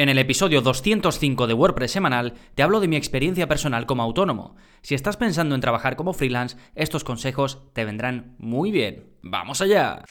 En el episodio 205 de WordPress semanal te hablo de mi experiencia personal como autónomo. Si estás pensando en trabajar como freelance, estos consejos te vendrán muy bien. ¡Vamos allá!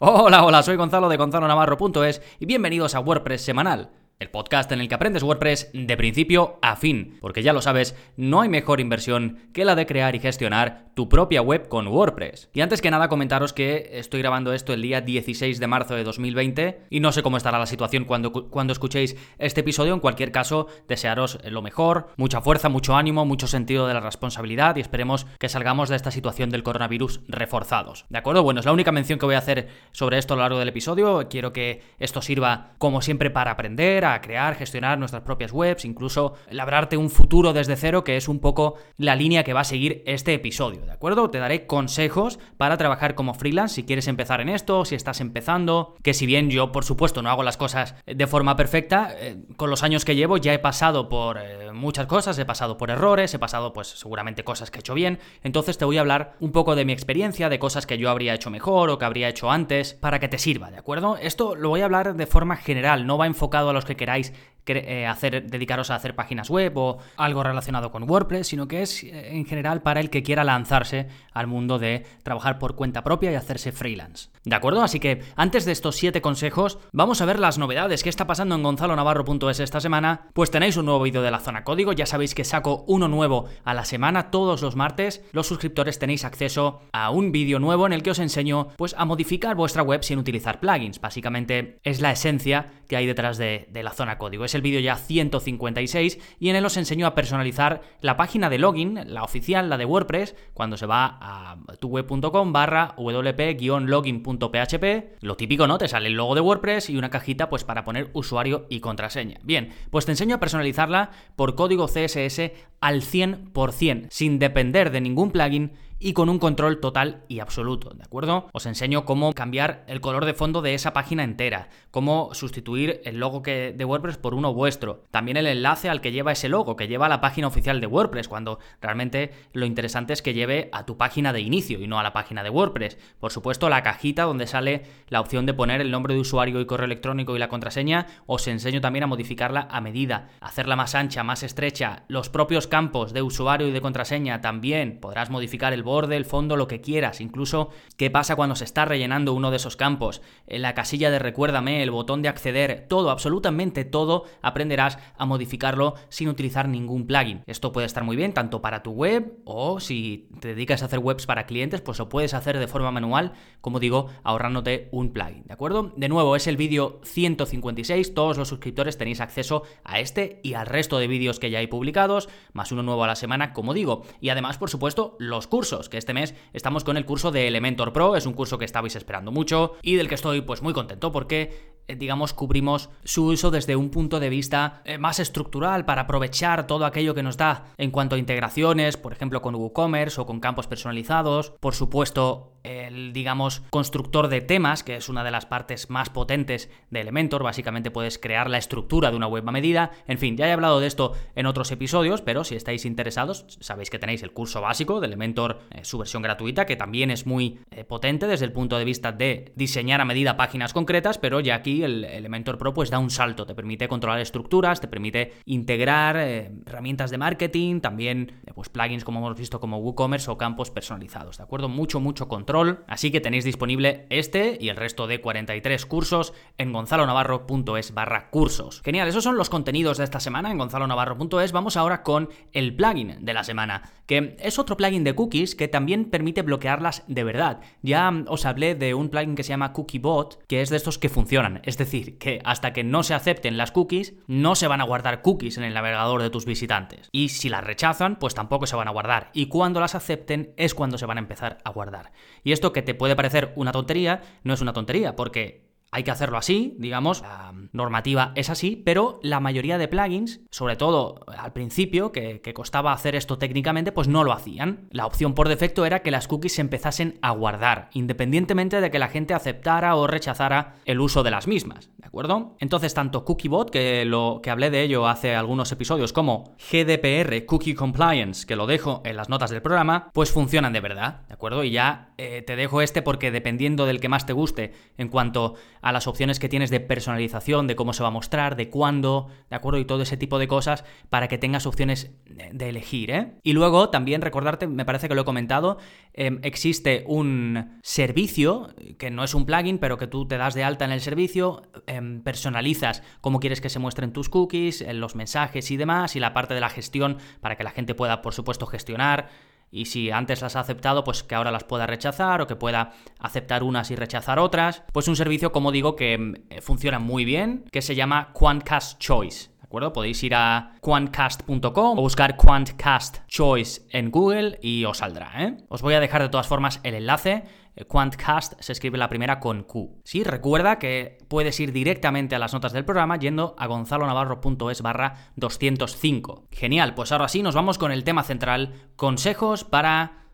Hola, hola, soy Gonzalo de gonzalonavarro.es y bienvenidos a WordPress semanal el podcast en el que aprendes WordPress de principio a fin, porque ya lo sabes, no hay mejor inversión que la de crear y gestionar tu propia web con WordPress. Y antes que nada comentaros que estoy grabando esto el día 16 de marzo de 2020 y no sé cómo estará la situación cuando, cuando escuchéis este episodio, en cualquier caso, desearos lo mejor, mucha fuerza, mucho ánimo, mucho sentido de la responsabilidad y esperemos que salgamos de esta situación del coronavirus reforzados. ¿De acuerdo? Bueno, es la única mención que voy a hacer sobre esto a lo largo del episodio, quiero que esto sirva como siempre para aprender, a crear, gestionar nuestras propias webs, incluso labrarte un futuro desde cero, que es un poco la línea que va a seguir este episodio, ¿de acuerdo? Te daré consejos para trabajar como freelance si quieres empezar en esto, si estás empezando, que si bien yo, por supuesto, no hago las cosas de forma perfecta, eh, con los años que llevo ya he pasado por eh, muchas cosas, he pasado por errores, he pasado pues seguramente cosas que he hecho bien, entonces te voy a hablar un poco de mi experiencia, de cosas que yo habría hecho mejor o que habría hecho antes, para que te sirva, ¿de acuerdo? Esto lo voy a hablar de forma general, no va enfocado a los que queráis eh, dedicaros a hacer páginas web o algo relacionado con WordPress, sino que es eh, en general para el que quiera lanzarse al mundo de trabajar por cuenta propia y hacerse freelance. ¿De acuerdo? Así que antes de estos 7 consejos, vamos a ver las novedades que está pasando en gonzalonavarro.es esta semana. Pues tenéis un nuevo vídeo de la zona código, ya sabéis que saco uno nuevo a la semana todos los martes. Los suscriptores tenéis acceso a un vídeo nuevo en el que os enseño pues a modificar vuestra web sin utilizar plugins. Básicamente es la esencia que hay detrás de, de la zona código el vídeo ya 156 y en él os enseño a personalizar la página de login, la oficial, la de WordPress, cuando se va a tuweb.com barra wp-login.php. Lo típico, ¿no? Te sale el logo de WordPress y una cajita pues para poner usuario y contraseña. Bien, pues te enseño a personalizarla por código CSS al 100%, sin depender de ningún plugin y con un control total y absoluto, ¿de acuerdo? Os enseño cómo cambiar el color de fondo de esa página entera, cómo sustituir el logo que, de WordPress por uno vuestro, también el enlace al que lleva ese logo, que lleva a la página oficial de WordPress, cuando realmente lo interesante es que lleve a tu página de inicio y no a la página de WordPress. Por supuesto, la cajita donde sale la opción de poner el nombre de usuario y correo electrónico y la contraseña, os enseño también a modificarla a medida, hacerla más ancha, más estrecha, los propios campos de usuario y de contraseña también podrás modificar el borde, el fondo, lo que quieras. Incluso qué pasa cuando se está rellenando uno de esos campos. La casilla de recuérdame, el botón de acceder, todo, absolutamente todo, aprenderás a modificarlo sin utilizar ningún plugin. Esto puede estar muy bien tanto para tu web o si te dedicas a hacer webs para clientes, pues lo puedes hacer de forma manual, como digo, ahorrándote un plugin, ¿de acuerdo? De nuevo, es el vídeo 156, todos los suscriptores tenéis acceso a este y al resto de vídeos que ya hay publicados, más uno nuevo a la semana, como digo. Y además, por supuesto, los cursos que este mes estamos con el curso de Elementor Pro, es un curso que estabais esperando mucho y del que estoy pues muy contento porque eh, digamos, cubrimos su uso desde un punto de vista eh, más estructural para aprovechar todo aquello que nos da en cuanto a integraciones, por ejemplo, con WooCommerce o con campos personalizados. Por supuesto, el, digamos, constructor de temas, que es una de las partes más potentes de Elementor. Básicamente puedes crear la estructura de una web a medida. En fin, ya he hablado de esto en otros episodios, pero si estáis interesados, sabéis que tenéis el curso básico de Elementor, eh, su versión gratuita, que también es muy eh, potente desde el punto de vista de diseñar a medida páginas concretas, pero ya aquí el Elementor Pro pues da un salto, te permite controlar estructuras, te permite integrar eh, herramientas de marketing, también pues plugins como hemos visto como WooCommerce o campos personalizados, ¿de acuerdo? Mucho, mucho control así que tenéis disponible este y el resto de 43 cursos en gonzalonavarro.es barra cursos. Genial, esos son los contenidos de esta semana en gonzalonavarro.es. Vamos ahora con el plugin de la semana, que es otro plugin de cookies que también permite bloquearlas de verdad. Ya os hablé de un plugin que se llama CookieBot, que es de estos que funcionan, es decir, que hasta que no se acepten las cookies, no se van a guardar cookies en el navegador de tus visitantes. Y si las rechazan, pues tampoco se van a guardar. Y cuando las acepten es cuando se van a empezar a guardar. Y esto que te puede parecer una tontería, no es una tontería, porque hay que hacerlo así, digamos, la normativa es así, pero la mayoría de plugins, sobre todo al principio, que, que costaba hacer esto técnicamente, pues no lo hacían. La opción por defecto era que las cookies se empezasen a guardar, independientemente de que la gente aceptara o rechazara el uso de las mismas, ¿de acuerdo? Entonces, tanto CookieBot, que, lo, que hablé de ello hace algunos episodios, como GDPR, Cookie Compliance, que lo dejo en las notas del programa, pues funcionan de verdad, ¿de acuerdo? Y ya eh, te dejo este porque dependiendo del que más te guste en cuanto a las opciones que tienes de personalización, de cómo se va a mostrar, de cuándo, ¿de acuerdo? Y todo ese tipo de cosas para que tengas opciones de elegir, ¿eh? Y luego también recordarte, me parece que lo he comentado, em, existe un servicio, que no es un plugin, pero que tú te das de alta en el servicio, em, personalizas cómo quieres que se muestren tus cookies, los mensajes y demás, y la parte de la gestión para que la gente pueda, por supuesto, gestionar y si antes las ha aceptado, pues que ahora las pueda rechazar o que pueda aceptar unas y rechazar otras. Pues un servicio, como digo, que mm, funciona muy bien, que se llama Quantcast Choice. ¿De acuerdo? Podéis ir a quantcast.com o buscar Quantcast Choice en Google y os saldrá, ¿eh? Os voy a dejar de todas formas el enlace eh, Quantcast se escribe la primera con Q. Sí, recuerda que puedes ir directamente a las notas del programa yendo a gonzalonavarro.es barra 205. Genial, pues ahora sí nos vamos con el tema central, consejos para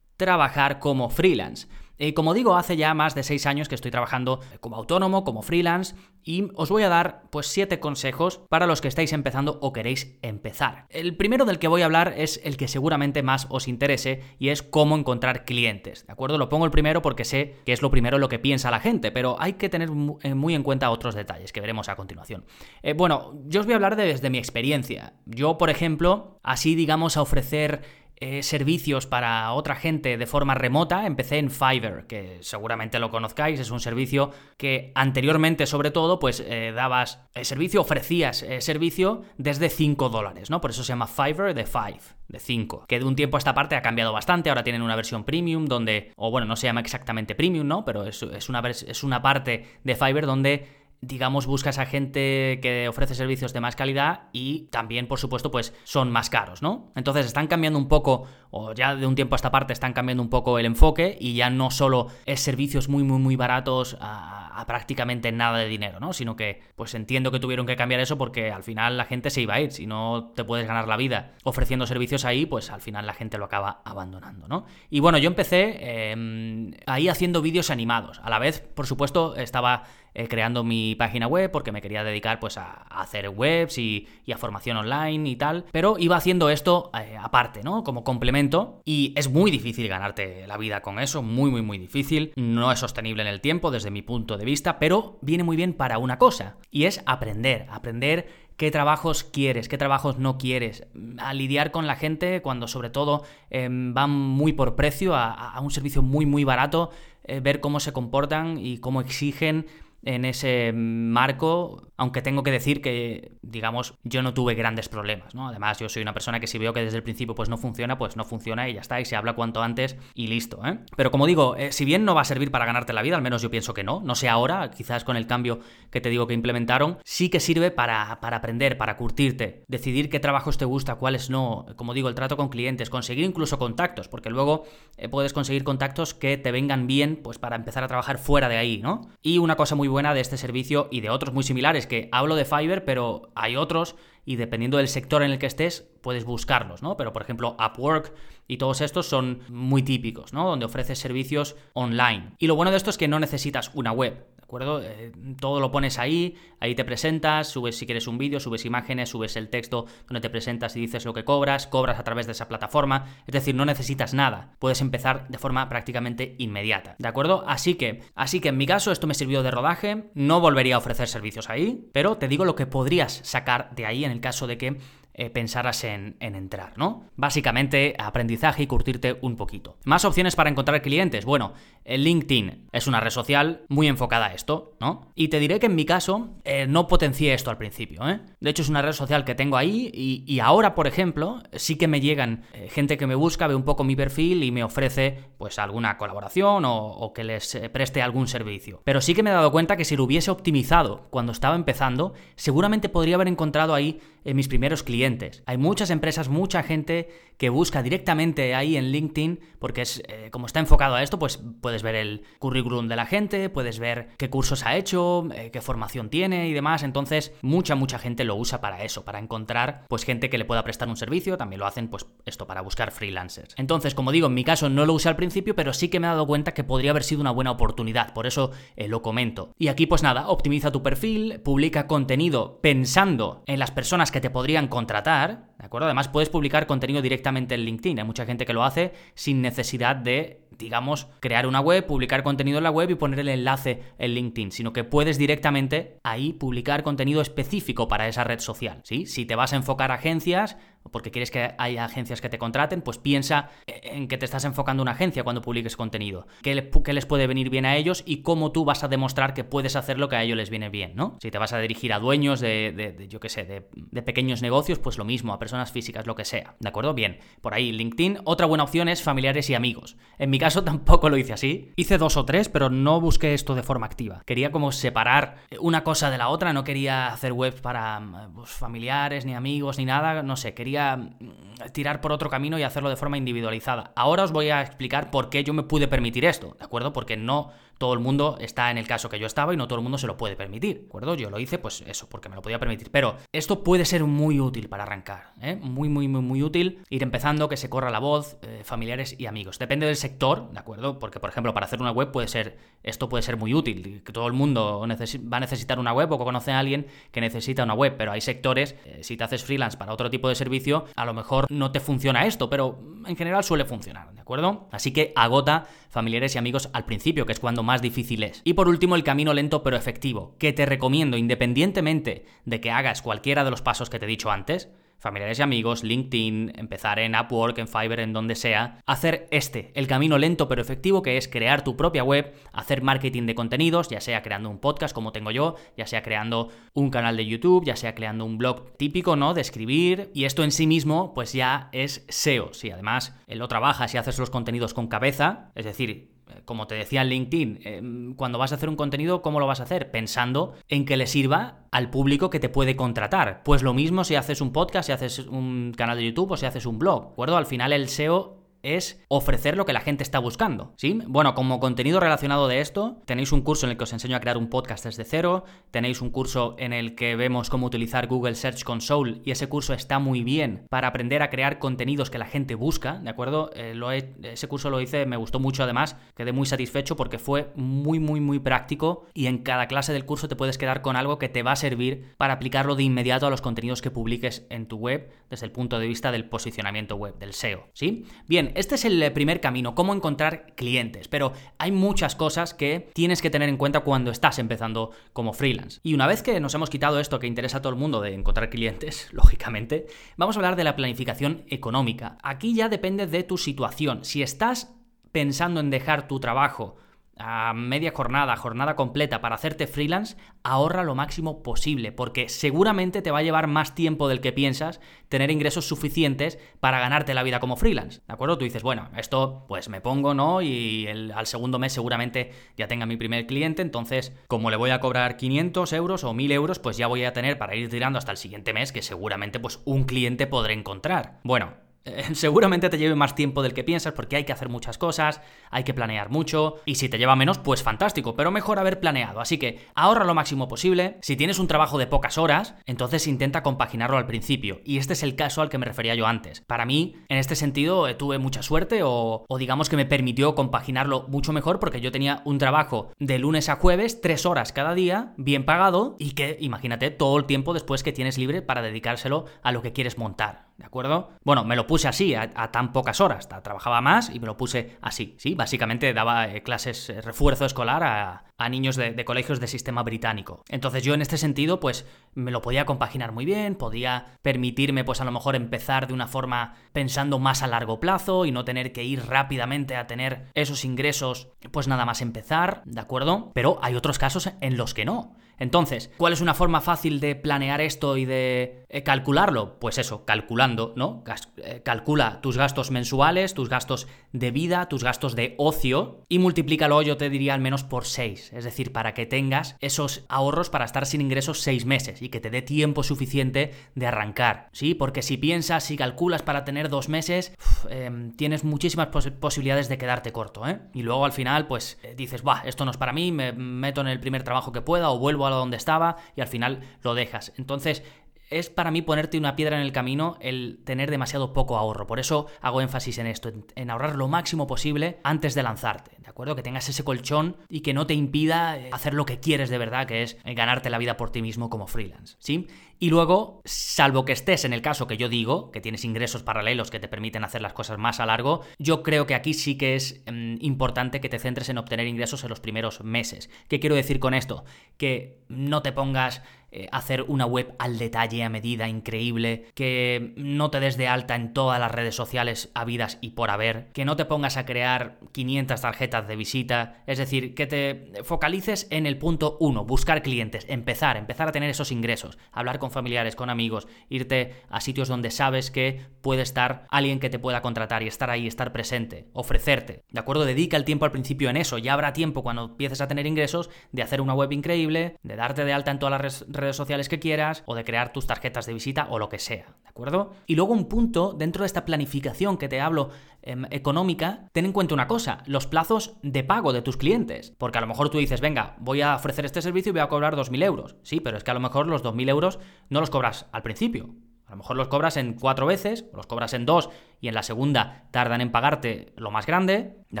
trabajar como freelance. Eh, como digo, hace ya más de seis años que estoy trabajando como autónomo, como freelance, y os voy a dar pues siete consejos para los que estáis empezando o queréis empezar. El primero del que voy a hablar es el que seguramente más os interese y es cómo encontrar clientes, ¿de acuerdo? Lo pongo el primero porque sé que es lo primero lo que piensa la gente, pero hay que tener eh, muy en cuenta otros detalles que veremos a continuación. Eh, bueno, yo os voy a hablar desde mi experiencia. Yo, por ejemplo, así digamos a ofrecer eh, servicios para otra gente de forma remota, empecé en Fiverr, que seguramente lo conozcáis, es un servicio que anteriormente sobre todo pues eh, dabas el servicio, ofrecías servicio desde 5 dólares, ¿no? Por eso se llama Fiverr de 5, de 5, que de un tiempo a esta parte ha cambiado bastante, ahora tienen una versión premium donde, o bueno, no se llama exactamente premium, ¿no? Pero es, es, una, es una parte de Fiverr donde digamos, buscas a gente que ofrece servicios de más calidad y también, por supuesto, pues son más caros, ¿no? Entonces están cambiando un poco, o ya de un tiempo a esta parte están cambiando un poco el enfoque y ya no solo es servicios muy, muy, muy baratos a, prácticamente nada de dinero, ¿no? Sino que, pues entiendo que tuvieron que cambiar eso porque al final la gente se iba a ir. Si no te puedes ganar la vida ofreciendo servicios ahí, pues al final la gente lo acaba abandonando, ¿no? Y bueno, yo empecé em, ahí haciendo vídeos animados. A la vez, por supuesto, estaba eh, creando mi página web porque me quería dedicar pues a, hacer webs y, a formación online y tal, pero iba haciendo esto eh, aparte, ¿no? Como complemento. Y es muy difícil ganarte la vida con eso, muy muy muy difícil, no es sostenible en el tiempo desde mi punto de vista, pero viene muy bien para una cosa y es aprender, aprender qué trabajos quieres, qué trabajos no quieres, a lidiar con la gente cuando sobre todo em, van muy por precio a, un servicio muy muy barato, eh, ver cómo se comportan y cómo exigen en ese marco, aunque tengo que decir que, digamos, yo no tuve grandes problemas, ¿no? Además, yo soy una persona que si veo que desde el principio pues no funciona, pues no funciona y ya está, y se habla cuanto antes y listo, ¿eh? Pero como digo, eh, si bien no va a servir para ganarte la vida, al menos yo pienso que no, no sé ahora, quizás con el cambio que te digo que implementaron, sí que sirve para, para aprender, para curtirte, decidir qué trabajos te gusta, cuáles no, como digo, el trato con clientes, conseguir incluso contactos, porque luego eh, puedes conseguir contactos que te vengan bien, pues para empezar a trabajar fuera de ahí, ¿no? Y una cosa muy buena de este servicio y de otros muy similares, que hablo de Fiverr, pero hay otros y dependiendo del sector en el que estés, puedes buscarlos, ¿no? Pero por ejemplo, Upwork y todos estos son muy típicos, ¿no? Donde ofreces servicios online. Y lo bueno de esto es que no necesitas una web acuerdo? Eh, todo lo pones ahí, ahí te presentas, subes si quieres un vídeo, subes imágenes, subes el texto donde te presentas y dices lo que cobras, cobras a través de esa plataforma, es decir, no necesitas nada, puedes empezar de forma prácticamente inmediata, ¿de acuerdo? Así que, así que en mi caso esto me sirvió de rodaje, no volvería a ofrecer servicios ahí, pero te digo lo que podrías sacar de ahí en el caso de que eh, pensaras en, entrar, ¿no? Básicamente, aprendizaje y curtirte un poquito. Más opciones para encontrar clientes. Bueno, LinkedIn es una red social muy enfocada a esto, ¿no? Y te diré que en mi caso eh, no potencié esto al principio, ¿eh? De hecho, es una red social que tengo ahí y, ahora, por ejemplo, sí que me llegan eh, gente que me busca, ve un poco mi perfil y me ofrece, pues, alguna colaboración o, o que les preste algún servicio. Pero sí que me he dado cuenta que si lo hubiese optimizado cuando estaba empezando, seguramente podría haber encontrado ahí eh, mis primeros clientes. Hay muchas empresas, mucha gente que busca directamente ahí en LinkedIn, porque es eh, como está enfocado a esto, pues puedes ver el currículum de la gente, puedes ver qué cursos ha hecho, eh, qué formación tiene y demás. Entonces, mucha, mucha gente lo usa para eso, para encontrar pues gente que le pueda prestar un servicio. También lo hacen, pues, esto, para buscar freelancers. Entonces, como digo, en mi caso no lo usé al principio, pero sí que me he dado cuenta que podría haber sido una buena oportunidad. Por eso lo comento. Y aquí, pues nada, optimiza tu perfil, publica contenido pensando en las personas que te podrían contratar, ¿de acuerdo? Además, puedes publicar contenido directamente en LinkedIn. Hay mucha gente que lo hace sin necesidad de, digamos, crear una web, publicar contenido en la web y poner el enlace en LinkedIn, sino que puedes directamente ahí publicar contenido específico para esa red social, ¿sí? Si te vas a enfocar a agencias, porque quieres que haya agencias que te contraten, pues piensa en que te estás enfocando una agencia cuando publiques contenido. ¿Qué, les puede venir bien a ellos y cómo tú vas a demostrar que puedes hacer lo que a ellos les viene bien, ¿no? Si te vas a dirigir a dueños de, yo qué sé, de, pequeños negocios, pues lo mismo, a personas físicas, lo que sea. ¿De acuerdo? Bien. Por ahí, LinkedIn. Otra buena opción es familiares y amigos. En mi caso tampoco lo hice así. Hice dos o tres, pero no busqué esto de forma activa. Quería como separar una cosa de la otra, no quería hacer webs para pues, familiares, ni amigos, ni nada, no sé, quería Mm, tirar por otro camino y hacerlo de forma individualizada. Ahora os voy a explicar por qué yo me pude permitir esto, ¿de acuerdo? Porque no todo el mundo está en el caso que yo estaba y no todo el mundo se lo puede permitir, ¿de acuerdo? Yo lo hice, pues eso, porque me lo podía permitir. Pero esto puede ser muy útil para arrancar, ¿eh? Muy, muy, muy, muy útil. Ir empezando, que se corra la voz, eh, familiares y amigos. Depende del sector, ¿de acuerdo? Porque, por ejemplo, para hacer una web puede ser, esto puede ser muy útil, que todo el mundo va a necesitar una web o conoce a alguien que necesita una web, pero hay sectores, eh, si te haces freelance para otro tipo de servicio, a lo mejor no te funciona esto, pero en general suele funcionar, ¿de acuerdo? Así que agota familiares y amigos al principio, que es cuando más difícil es. Y por último, el camino lento pero efectivo, que te recomiendo independientemente de que hagas cualquiera de los pasos que te he dicho antes, familiares y amigos, LinkedIn, empezar en Upwork, en Fiverr, en donde sea, hacer este, el camino lento pero efectivo que es crear tu propia web, hacer marketing de contenidos, ya sea creando un podcast como tengo yo, ya sea creando un canal de YouTube, ya sea creando un blog típico, ¿no? De escribir, y esto en sí mismo pues ya es SEO, si además lo trabajas y haces los contenidos con cabeza, es decir, como te decía en LinkedIn, em, cuando vas a hacer un contenido, ¿cómo lo vas a hacer? Pensando en que le sirva al público que te puede contratar. Pues lo mismo si haces un podcast, si haces un canal de YouTube o si haces un blog, ¿de acuerdo? Al final el SEO es ofrecer lo que la gente está buscando, ¿sí? Bueno, como contenido relacionado de esto, tenéis un curso en el que os enseño a crear un podcast desde cero, tenéis un curso en el que vemos cómo utilizar Google Search Console y ese curso está muy bien para aprender a crear contenidos que la gente busca, ¿de acuerdo? Eh, ese curso lo hice, me gustó mucho además, quedé muy satisfecho porque fue muy, muy, muy práctico y en cada clase del curso te puedes quedar con algo que te va a servir para aplicarlo de inmediato a los contenidos que publiques en tu web desde el punto de vista del posicionamiento web, del SEO, ¿sí? Bien, este es el primer camino, cómo encontrar clientes, pero hay muchas cosas que tienes que tener en cuenta cuando estás empezando como freelance. Y una vez que nos hemos quitado esto que interesa a todo el mundo de encontrar clientes, lógicamente, vamos a hablar de la planificación económica. Aquí ya depende de tu situación. Si estás pensando en dejar tu trabajo a media jornada, jornada completa para hacerte freelance, ahorra lo máximo posible, porque seguramente te va a llevar más tiempo del que piensas tener ingresos suficientes para ganarte la vida como freelance. ¿De acuerdo? Tú dices, bueno, esto pues me pongo, ¿no? Y al segundo mes seguramente ya tenga mi primer cliente, entonces como le voy a cobrar 500 euros o 1000 euros, pues ya voy a tener para ir tirando hasta el siguiente mes que seguramente pues un cliente podré encontrar. Bueno, seguramente te lleve más tiempo del que piensas porque hay que hacer muchas cosas, hay que planear mucho y si te lleva menos, pues fantástico, pero mejor haber planeado. Así que ahorra lo máximo posible. Si tienes un trabajo de pocas horas, entonces intenta compaginarlo al principio. Y este es el caso al que me refería yo antes. Para mí, en este sentido, eh, tuve mucha suerte o, o digamos que me permitió compaginarlo mucho mejor porque yo tenía un trabajo de lunes a jueves, tres horas cada día, bien pagado y que, imagínate, todo el tiempo después que tienes libre para dedicárselo a lo que quieres montar. ¿De acuerdo? Bueno, me lo puse así, a, tan pocas horas. Trabajaba más y me lo puse así. Sí, básicamente daba eh, clases, eh, refuerzo escolar a, niños de, colegios de sistema británico. Entonces yo en este sentido, pues me lo podía compaginar muy bien, podía permitirme, pues a lo mejor empezar de una forma pensando más a largo plazo y no tener que ir rápidamente a tener esos ingresos, pues nada más empezar, ¿de acuerdo? Pero hay otros casos en los que no. Entonces, ¿cuál es una forma fácil de planear esto y de eh, calcularlo? Pues eso, calculando, ¿no? eh, calcula tus gastos mensuales, tus gastos de vida, tus gastos de ocio y multiplícalo, yo te diría al menos por 6. Es decir, para que tengas esos ahorros para estar sin ingresos 6 meses y que te dé tiempo suficiente de arrancar. ¿Sí? Porque si piensas, si calculas para tener 2 meses, em, tienes muchísimas posibilidades de quedarte corto. ¿eh? Y luego al final, pues eh, dices, va, esto no es para mí, me meto en el primer trabajo que pueda o vuelvo a donde estaba y al final lo dejas. Entonces, es para mí ponerte una piedra en el camino el tener demasiado poco ahorro. Por eso hago énfasis en esto, en, ahorrar lo máximo posible antes de lanzarte, ¿de acuerdo? Que tengas ese colchón y que no te impida eh, hacer lo que quieres de verdad, que es eh, ganarte la vida por ti mismo como freelance, ¿sí? Y luego, salvo que estés en el caso que yo digo, que tienes ingresos paralelos que te permiten hacer las cosas más a largo, yo creo que aquí sí que es mm, importante que te centres en obtener ingresos en los primeros meses. ¿Qué quiero decir con esto? Que no te pongas eh, hacer una web al detalle, a medida, increíble, que no te des de alta en todas las redes sociales habidas y por haber, que no te pongas a crear 500 tarjetas de visita, es decir, que te focalices en el punto 1, buscar clientes, empezar, empezar a tener esos ingresos, hablar con familiares, con amigos, irte a sitios donde sabes que puede estar alguien que te pueda contratar y estar ahí, estar presente, ofrecerte, ¿de acuerdo? Dedica el tiempo al principio en eso, ya habrá tiempo cuando empieces a tener ingresos de hacer una web increíble, de darte de alta en todas las redes redes sociales que quieras o de crear tus tarjetas de visita o lo que sea, ¿de acuerdo? Y luego un punto dentro de esta planificación que te hablo em, económica, ten en cuenta una cosa, los plazos de pago de tus clientes. Porque a lo mejor tú dices, venga, voy a ofrecer este servicio y voy a cobrar 2.000 euros. Sí, pero es que a lo mejor los 2.000 euros no los cobras al principio. A lo mejor los cobras en cuatro veces, los cobras en dos y en la segunda tardan en pagarte lo más grande, ¿de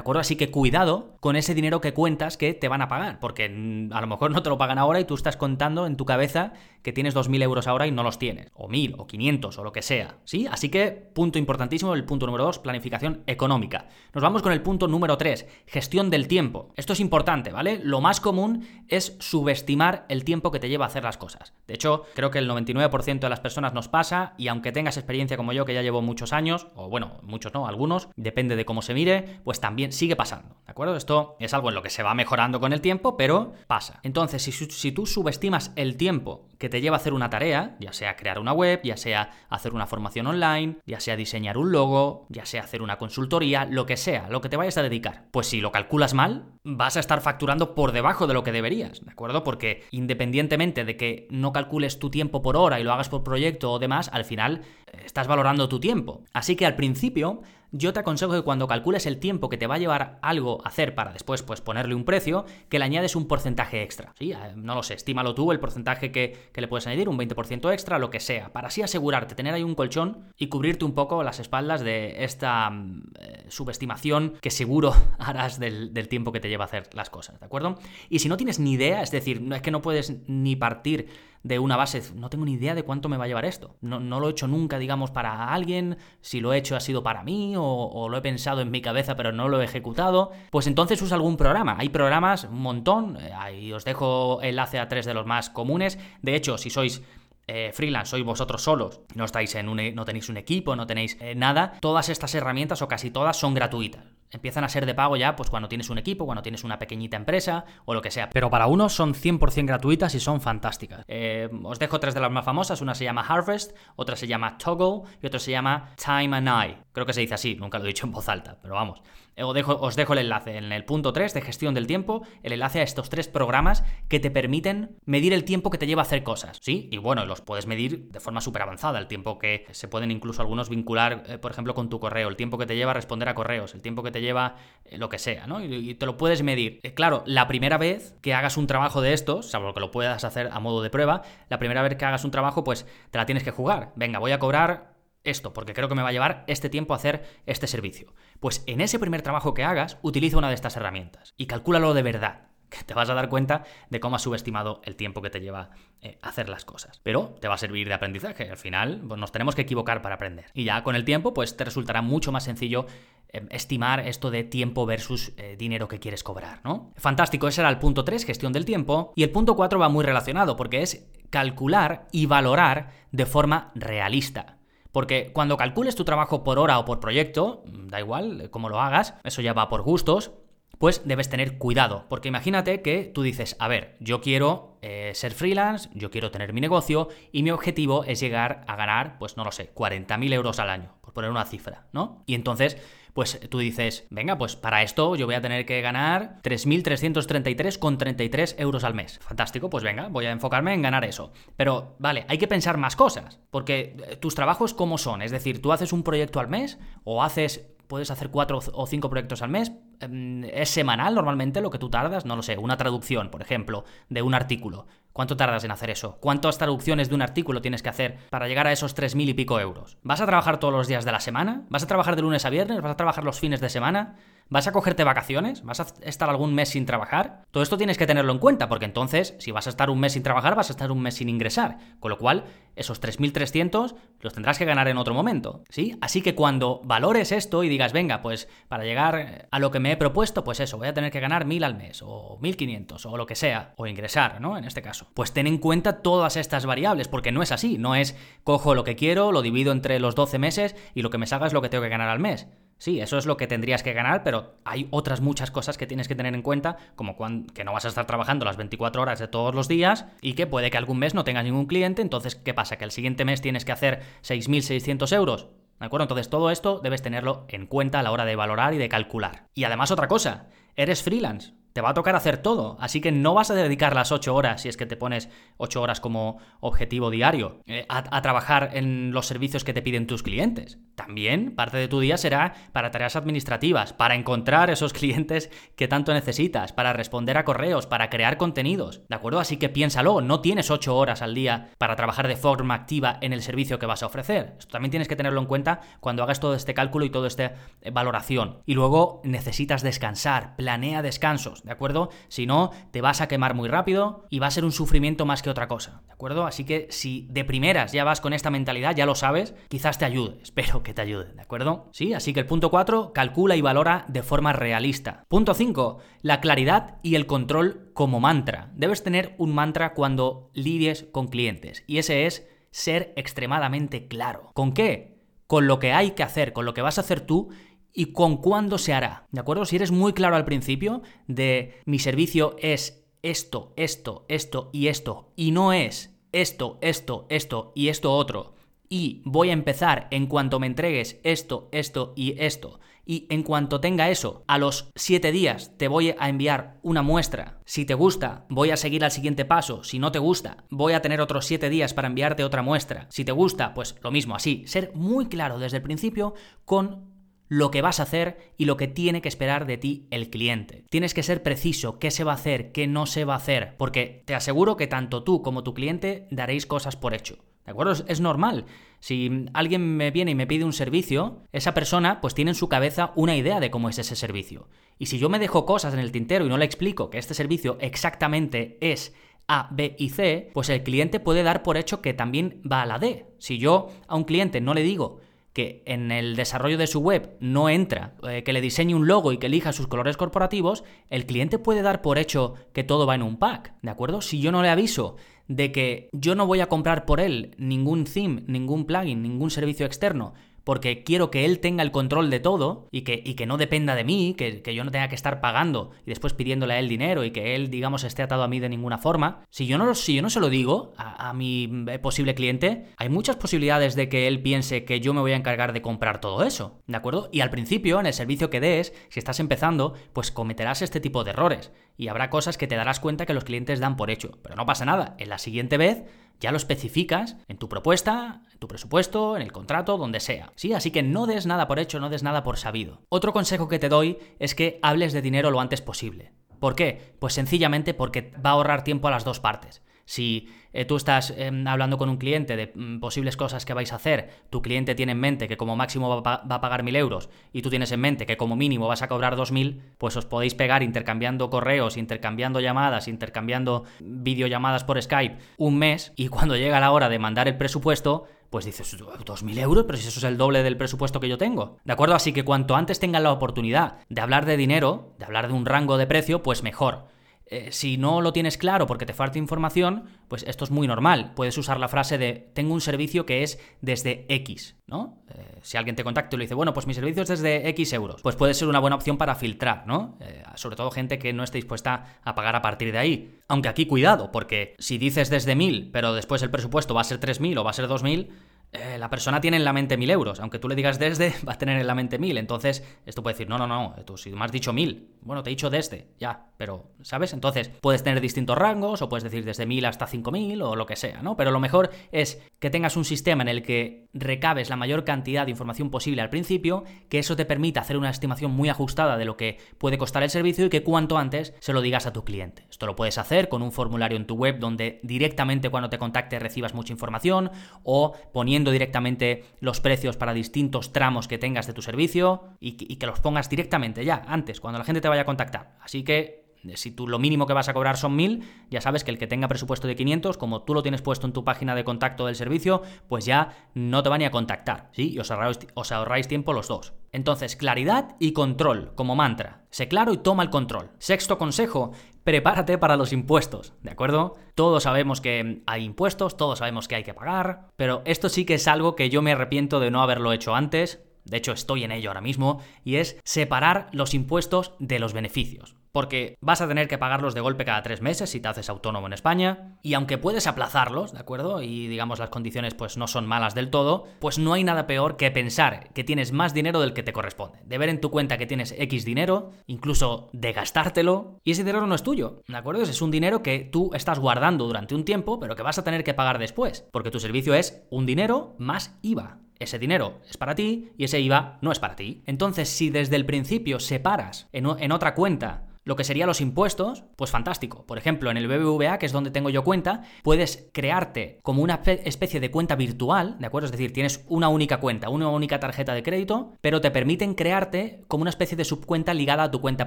acuerdo? Así que cuidado con ese dinero que cuentas que te van a pagar, porque mm, a lo mejor no te lo pagan ahora y tú estás contando en tu cabeza que tienes 2.000 euros ahora y no los tienes, o 1.000 o 500 o lo que sea, ¿sí? Así que punto importantísimo, el punto número 2, planificación económica. Nos vamos con el punto número 3, gestión del tiempo. Esto es importante, ¿vale? Lo más común es subestimar el tiempo que te lleva a hacer las cosas. De hecho, creo que el 99% de las personas nos pasa y aunque tengas experiencia como yo, que ya llevo muchos años, bueno, muchos no, algunos, depende de cómo se mire, pues también sigue pasando, ¿de acuerdo? Esto es algo en lo que se va mejorando con el tiempo, pero pasa. Entonces, si, tú subestimas el tiempo que te lleva a hacer una tarea, ya sea crear una web, ya sea hacer una formación online, ya sea diseñar un logo, ya sea hacer una consultoría, lo que sea, lo que te vayas a dedicar, pues si lo calculas mal, vas a estar facturando por debajo de lo que deberías, ¿de acuerdo? Porque independientemente de que no calcules tu tiempo por hora y lo hagas por proyecto o demás, al final eh, estás valorando tu tiempo. Así que al principio yo te aconsejo que cuando calcules el tiempo que te va a llevar algo a hacer para después pues ponerle un precio, que le añades un porcentaje extra. ¿sí? Eh, no lo sé, estímalo tú el porcentaje que, le puedes añadir, un 20% extra, lo que sea, para así asegurarte, tener ahí un colchón y cubrirte un poco las espaldas de esta mm, eh, subestimación que seguro harás del, del tiempo que te lleva a hacer las cosas, ¿de acuerdo? Y si no tienes ni idea, es decir, no es que no puedes ni partir de una base, no tengo ni idea de cuánto me va a llevar esto. No, lo he hecho nunca, digamos, para alguien, si lo he hecho ha sido para mí o, lo he pensado en mi cabeza pero no lo he ejecutado, pues entonces usa algún programa. Hay programas, un montón, eh, ahí os dejo enlace a tres de los más comunes. De hecho, si sois eh, freelance, sois vosotros solos, no estáis en un, e, no tenéis un equipo, no tenéis eh, nada, todas estas herramientas o casi todas son gratuitas empiezan a ser de pago ya pues cuando tienes un equipo, cuando tienes una pequeñita empresa o lo que sea. Pero para unos son 100% gratuitas y son fantásticas. Eh, os dejo tres de las más famosas. Una se llama Harvest, otra se llama Toggle y otra se llama Time and I. Creo que se dice así, nunca lo he dicho en voz alta, pero vamos. Eh, os dejo, os dejo el enlace en el punto 3 de gestión del tiempo, el enlace a estos tres programas que te permiten medir el tiempo que te lleva a hacer cosas, ¿sí? Y bueno, los puedes medir de forma súper avanzada, el tiempo que se pueden incluso algunos vincular, eh, por ejemplo, con tu correo, el tiempo que te lleva a responder a correos, el tiempo que te lleva eh, lo que sea, ¿no? Y, te lo puedes medir. claro, la primera vez que hagas un trabajo de estos, salvo que lo puedas hacer a modo de prueba, la primera vez que hagas un trabajo, pues te la tienes que jugar. Venga, voy a cobrar esto, porque creo que me va a llevar este tiempo hacer este servicio. Pues en ese primer trabajo que hagas, utiliza una de estas herramientas y calcúlalo de verdad que te vas a dar cuenta de cómo has subestimado el tiempo que te lleva eh, hacer las cosas. Pero te va a servir de aprendizaje. Al final pues, nos tenemos que equivocar para aprender. Y ya con el tiempo, pues te resultará mucho más sencillo em, estimar esto de tiempo versus eh, dinero que quieres cobrar, ¿no? Fantástico, ese era el punto 3, gestión del tiempo. Y el punto 4 va muy relacionado porque es calcular y valorar de forma realista. Porque cuando calcules tu trabajo por hora o por proyecto, da igual cómo lo hagas, eso ya va por gustos, pues debes tener cuidado, porque imagínate que tú dices, a ver, yo quiero eh, ser freelance, yo quiero tener mi negocio y mi objetivo es llegar a ganar, pues no lo sé, 40.000 euros al año, por poner una cifra, ¿no? Y entonces pues tú dices, venga, pues para esto yo voy a tener que ganar 3.333,33 euros al mes. Fantástico, pues venga, voy a enfocarme en ganar eso. Pero, vale, hay que pensar más cosas, porque eh, tus trabajos cómo son, es decir, tú haces un proyecto al mes o haces puedes hacer cuatro o cinco proyectos al mes. Em, es semanal normalmente lo que tú tardas, no lo sé, una traducción, por ejemplo, de un artículo. ¿Cuánto tardas en hacer eso? ¿Cuántas traducciones de un artículo tienes que hacer para llegar a esos tres mil y pico euros? ¿Vas a trabajar todos los días de la semana? ¿Vas a trabajar de lunes a viernes? ¿Vas a trabajar los fines de semana? ¿Vas a cogerte vacaciones? ¿Vas a estar algún mes sin trabajar? Todo esto tienes que tenerlo en cuenta, porque entonces, si vas a estar un mes sin trabajar, vas a estar un mes sin ingresar. Con lo cual, esos 3.300 los tendrás que ganar en otro momento, ¿sí? Así que cuando valores esto y digas, venga, pues para llegar a lo que me he propuesto, pues eso, voy a tener que ganar 1.000 al mes, o 1.500, o lo que sea, o ingresar, ¿no? En este caso. Pues ten en cuenta todas estas variables, porque no es así, no es cojo lo que quiero, lo divido entre los 12 meses y lo que me salga es lo que tengo que ganar al mes. Sí, eso es lo que tendrías que ganar, pero hay otras muchas cosas que tienes que tener en cuenta, como que no vas a estar trabajando las 24 horas de todos los días y que puede que algún mes no tengas ningún cliente, entonces, ¿qué pasa? ¿Que el siguiente mes tienes que hacer 6.600 euros? ¿De acuerdo? Entonces todo esto debes tenerlo en cuenta a la hora de valorar y de calcular. Y además otra cosa, eres freelance te va a tocar hacer todo, así que no vas a dedicar las 8 horas, si es que te pones 8 horas como objetivo diario, eh, a, trabajar en los servicios que te piden tus clientes. También parte de tu día será para tareas administrativas, para encontrar esos clientes que tanto necesitas, para responder a correos, para crear contenidos, ¿de acuerdo? Así que piénsalo, no tienes 8 horas al día para trabajar de forma activa en el servicio que vas a ofrecer. Esto también tienes que tenerlo en cuenta cuando hagas todo este cálculo y toda esta eh, valoración. Y luego necesitas descansar, planea descansos. ¿de acuerdo? Si no, te vas a quemar muy rápido y va a ser un sufrimiento más que otra cosa, ¿de acuerdo? Así que si de primeras ya vas con esta mentalidad, ya lo sabes, quizás te ayude, espero que te ayude, ¿de acuerdo? Sí, así que el punto 4, calcula y valora de forma realista. Punto 5, la claridad y el control como mantra. Debes tener un mantra cuando lidies con clientes y ese es ser extremadamente claro. ¿Con qué? Con lo que hay que hacer, con lo que vas a hacer tú y con cuándo se hará. ¿De acuerdo? Si eres muy claro al principio de mi servicio es esto, esto, esto y esto, y no es esto, esto, esto y esto otro, y voy a empezar en cuanto me entregues esto, esto y esto, y en cuanto tenga eso, a los 7 días te voy a enviar una muestra. Si te gusta, voy a seguir al siguiente paso. Si no te gusta, voy a tener otros 7 días para enviarte otra muestra. Si te gusta, pues lo mismo, así. Ser muy claro desde el principio con lo que vas a hacer y lo que tiene que esperar de ti el cliente. Tienes que ser preciso qué se va a hacer, qué no se va a hacer, porque te aseguro que tanto tú como tu cliente daréis cosas por hecho. ¿De acuerdo? Es normal. Si alguien me viene y me pide un servicio, esa persona pues tiene en su cabeza una idea de cómo es ese servicio. Y si yo me dejo cosas en el tintero y no le explico que este servicio exactamente es a, B y C, pues el cliente puede dar por hecho que también va a la D. Si yo a un cliente no le digo que en el desarrollo de su web no entra, eh, que le diseñe un logo y que elija sus colores corporativos, el cliente puede dar por hecho que todo va en un pack, ¿de acuerdo? Si yo no le aviso de que yo no voy a comprar por él ningún theme, ningún plugin, ningún servicio externo, porque quiero que él tenga el control de todo y que, no dependa de mí, que, yo no tenga que estar pagando y después pidiéndole a él dinero y que él, digamos, esté atado a mí de ninguna forma. Si yo no, si yo no se lo digo a, a mi eh, posible cliente, hay muchas posibilidades de que él piense que yo me voy a encargar de comprar todo eso, ¿de acuerdo? Y al principio, en el servicio que des, si estás empezando, pues cometerás este tipo de errores y habrá cosas que te darás cuenta que los clientes dan por hecho. Pero no pasa nada, en la siguiente vez ya lo especificas en tu propuesta, en tu presupuesto, en el contrato, donde sea. Sí, así que no des nada por hecho, no des nada por sabido. Otro consejo que te doy es que hables de dinero lo antes posible. ¿Por qué? Pues sencillamente porque va a ahorrar tiempo a las dos partes. Si eh, tú estás em, hablando con un cliente de mm, posibles cosas que vais a hacer, tu cliente tiene en mente que como máximo va, a pagar 1.000 euros y tú tienes en mente que como mínimo vas a cobrar 2.000, pues os podéis pegar intercambiando correos, intercambiando llamadas, intercambiando videollamadas por Skype un mes y cuando llega la hora de mandar el presupuesto, pues dices, ¿2.000 euros? Pero si eso es el doble del presupuesto que yo tengo. ¿De acuerdo? Así que cuanto antes tengan la oportunidad de hablar de dinero, de hablar de un rango de precio, pues mejor. Eh, si no lo tienes claro porque te falta información, pues esto es muy normal. Puedes usar la frase de tengo un servicio que es desde X, ¿no? Eh, si alguien te contacta y le dice, bueno, pues mi servicio es desde X euros, pues puede ser una buena opción para filtrar, ¿no? Eh, sobre todo gente que no esté dispuesta a pagar a partir de ahí. Aunque aquí cuidado, porque si dices desde 1000, pero después el presupuesto va a ser 3000 o va a ser 2000, eh, la persona tiene en la mente mil euros. Aunque tú le digas desde, va a tener en la mente mil. Entonces, esto puede decir, no, no, no, tú si me has dicho mil, bueno, te he dicho desde, ya, pero, ¿sabes? Entonces, puedes tener distintos rangos, o puedes decir desde mil hasta cinco mil, o lo que sea, ¿no? Pero lo mejor es que tengas un sistema en el que recabes la mayor cantidad de información posible al principio, que eso te permita hacer una estimación muy ajustada de lo que puede costar el servicio y que cuanto antes se lo digas a tu cliente. Esto lo puedes hacer con un formulario en tu web donde directamente cuando te contacte recibas mucha información, o poniendo directamente los precios para distintos tramos que tengas de tu servicio y, que los pongas directamente ya, antes, cuando la gente te vaya a contactar. Así que si tú lo mínimo que vas a cobrar son 1000, ya sabes que el que tenga presupuesto de 500, como tú lo tienes puesto en tu página de contacto del servicio, pues ya no te van ni a contactar, ¿sí? Y os ahorráis, os ahorráis tiempo los dos. Entonces, claridad y control, como mantra. Sé claro y toma el control. Sexto consejo, prepárate para los impuestos, ¿de acuerdo? Todos sabemos que hay impuestos, todos sabemos que hay que pagar, pero esto sí que es algo que yo me arrepiento de no haberlo hecho antes, de hecho estoy en ello ahora mismo, y es separar los impuestos de los beneficios porque vas a tener que pagarlos de golpe cada tres meses si te haces autónomo en España, y aunque puedes aplazarlos, ¿de acuerdo? Y digamos las condiciones pues no son malas del todo, pues no hay nada peor que pensar que tienes más dinero del que te corresponde, de ver en tu cuenta que tienes X dinero, incluso de gastártelo, y ese dinero no es tuyo, ¿de acuerdo? Es un dinero que tú estás guardando durante un tiempo, pero que vas a tener que pagar después, porque tu servicio es un dinero más IVA ese dinero es para ti y ese IVA no es para ti. Entonces, si desde el principio separas en, en otra cuenta lo que serían los impuestos, pues fantástico. Por ejemplo, en el BBVA, que es donde tengo yo cuenta, puedes crearte como una especie de cuenta virtual, ¿de acuerdo? Es decir, tienes una única cuenta, una única tarjeta de crédito, pero te permiten crearte como una especie de subcuenta ligada a tu cuenta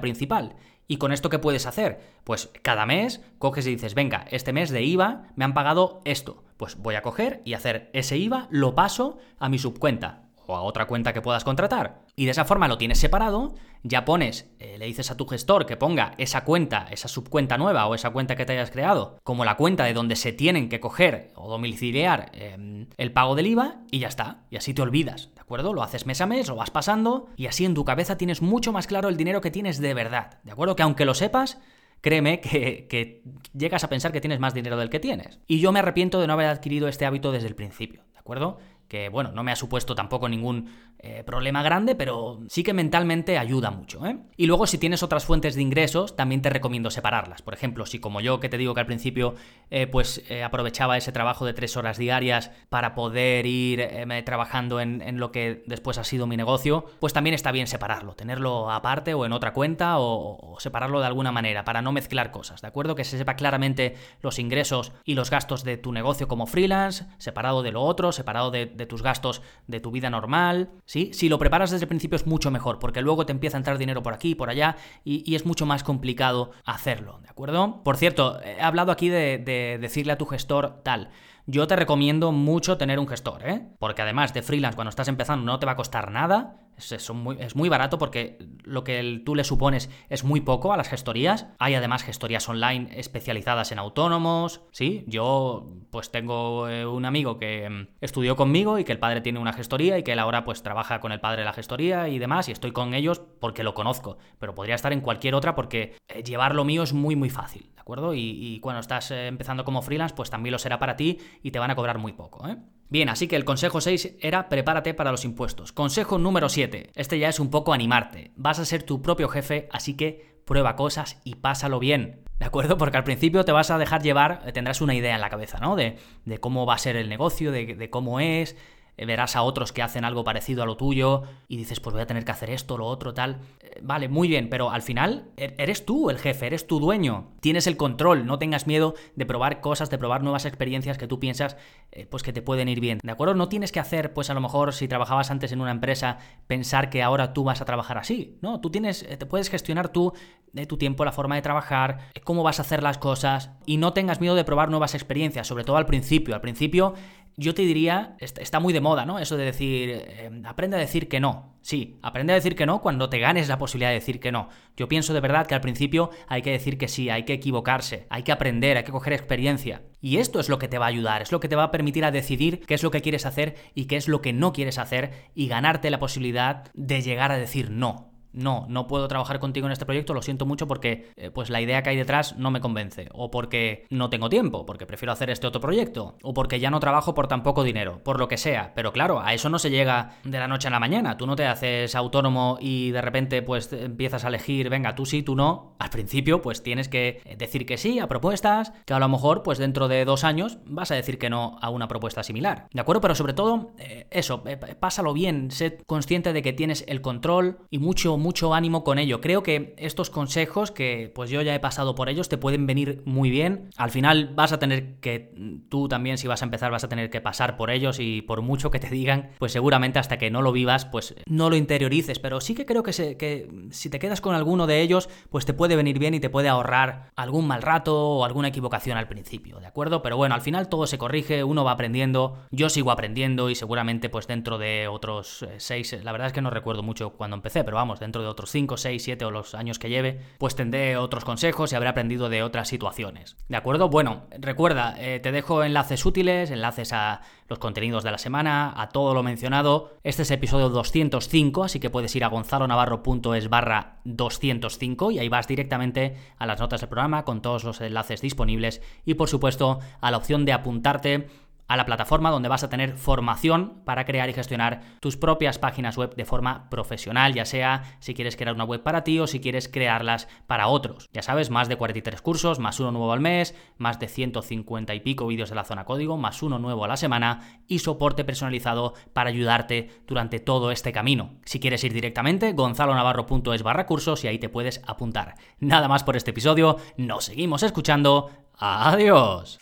principal. ¿Y con esto qué puedes hacer? Pues cada mes coges y dices, venga, este mes de IVA me han pagado esto. Pues voy a coger y hacer ese IVA, lo paso a mi subcuenta o a otra cuenta que puedas contratar. Y de esa forma lo tienes separado, ya pones, eh, le dices a tu gestor que ponga esa cuenta, esa subcuenta nueva o esa cuenta que te hayas creado, como la cuenta de donde se tienen que coger o domiciliar em, el pago del IVA y ya está. Y así te olvidas, ¿de acuerdo? Lo haces mes a mes, lo vas pasando y así en tu cabeza tienes mucho más claro el dinero que tienes de verdad, ¿de acuerdo? Que aunque lo sepas, créeme que, que, llegas a pensar que tienes más dinero del que tienes. Y yo me arrepiento de no haber adquirido este hábito desde el principio, ¿de acuerdo? Que bueno, no me ha supuesto tampoco ningún eh, problema grande, pero sí que mentalmente ayuda mucho. ¿eh? Y luego si tienes otras fuentes de ingresos, también te recomiendo separarlas. Por ejemplo, si como yo que te digo que al principio eh, pues aprovechaba ese trabajo de tres horas diarias para poder ir trabajando en, lo que después ha sido mi negocio, pues también está bien separarlo, tenerlo aparte o en otra cuenta o, separarlo de alguna manera para no mezclar cosas, ¿de acuerdo? Que se sepa claramente los ingresos y los gastos de tu negocio como freelance, separado de lo otro, separado de tus gastos de tu vida normal, ¿sí? Si lo preparas desde el principio es mucho mejor, porque luego te empieza a entrar dinero por aquí y por allá y, es mucho más complicado hacerlo, ¿de acuerdo? Por cierto, he hablado aquí de, de decirle a tu gestor tal. Yo te recomiendo mucho tener un gestor, ¿eh? Porque además de freelance, cuando estás empezando, no te va a costar nada es, muy, barato porque lo que tú le supones es muy poco a las gestorías. Hay además gestorías online especializadas en autónomos, ¿sí? Yo pues tengo eh, un amigo que mm, estudió conmigo y que el padre tiene una gestoría y que él ahora pues trabaja con el padre de la gestoría y demás y estoy con ellos porque lo conozco, pero podría estar en cualquier otra porque eh, llevar lo mío es muy muy fácil, ¿de acuerdo? Y, cuando estás eh, empezando como freelance pues también lo será para ti y te van a cobrar muy poco, ¿eh? Bien, así que el consejo 6 era prepárate para los impuestos. Consejo número 7. Este ya es un poco animarte. Vas a ser tu propio jefe, así que prueba cosas y pásalo bien. ¿De acuerdo? Porque al principio te vas a dejar llevar, tendrás una idea en la cabeza, ¿no? De, de cómo va a ser el negocio, de, cómo es, eh, verás a otros que hacen algo parecido a lo tuyo y dices, pues voy a tener que hacer esto, lo otro, tal. Eh, vale, muy bien, pero al final er, eres tú el jefe, eres tu dueño, tienes el control, no tengas miedo de probar cosas, de probar nuevas experiencias que tú piensas eh, pues que te pueden ir bien, ¿de acuerdo? No tienes que hacer, pues a lo mejor si trabajabas antes en una empresa, pensar que ahora tú vas a trabajar así, ¿no? Tú tienes, te puedes gestionar tú de tu tiempo, la forma de trabajar, cómo vas a hacer las cosas y no tengas miedo de probar nuevas experiencias, sobre todo al principio. Al principio yo te diría, está muy de moda, ¿no? Eso de decir, eh, aprende a decir que no. Sí, aprende a decir que no cuando te ganes la posibilidad de decir que no. Yo pienso de verdad que al principio hay que decir que sí, hay que equivocarse, hay que aprender, hay que coger experiencia. Y esto es lo que te va a ayudar, es lo que te va a permitir a decidir qué es lo que quieres hacer y qué es lo que no quieres hacer y ganarte la posibilidad de llegar a decir no no, no puedo trabajar contigo en este proyecto, lo siento mucho porque eh, pues la idea que hay detrás no me convence, o porque no tengo tiempo, porque prefiero hacer este otro proyecto, o porque ya no trabajo por tan poco dinero, por lo que sea. Pero claro, a eso no se llega de la noche a la mañana. Tú no te haces autónomo y de repente pues empiezas a elegir, venga, tú sí, tú no. Al principio pues tienes que decir que sí a propuestas, que a lo mejor pues dentro de dos años vas a decir que no a una propuesta similar. ¿De acuerdo? Pero sobre todo, eh, eso, eh, pásalo bien, sé consciente de que tienes el control y mucho mucho ánimo con ello. Creo que estos consejos, que pues yo ya he pasado por ellos, te pueden venir muy bien. Al final vas a tener que, tú también si vas a empezar, vas a tener que pasar por ellos y por mucho que te digan, pues seguramente hasta que no lo vivas, pues no lo interiorices. Pero sí que creo que, que si te quedas con alguno de ellos, pues te puede venir bien y te puede ahorrar algún mal rato o alguna equivocación al principio, ¿de acuerdo? Pero bueno, al final todo se corrige, uno va aprendiendo, yo sigo aprendiendo y seguramente pues dentro de otros eh, seis, la verdad es que no recuerdo mucho cuando empecé, pero vamos, dentro de otros 5, 6, 7 o los años que lleve, pues tendré otros consejos y habré aprendido de otras situaciones. ¿De acuerdo? Bueno, recuerda, eh, te dejo enlaces útiles, enlaces a los contenidos de la semana, a todo lo mencionado. Este es episodio 205, así que puedes ir a gonzalonavarro.es barra 205 y ahí vas directamente a las notas del programa con todos los enlaces disponibles y por supuesto a la opción de apuntarte a la plataforma donde vas a tener formación para crear y gestionar tus propias páginas web de forma profesional, ya sea si quieres crear una web para ti o si quieres crearlas para otros. Ya sabes, más de 43 cursos, más uno nuevo al mes, más de 150 y pico vídeos de la zona código, más uno nuevo a la semana y soporte personalizado para ayudarte durante todo este camino. Si quieres ir directamente, gonzalonavarro.es barra cursos y ahí te puedes apuntar. Nada más por este episodio, nos seguimos escuchando. Adiós.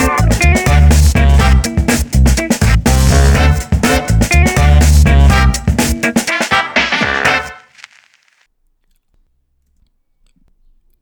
Thank you.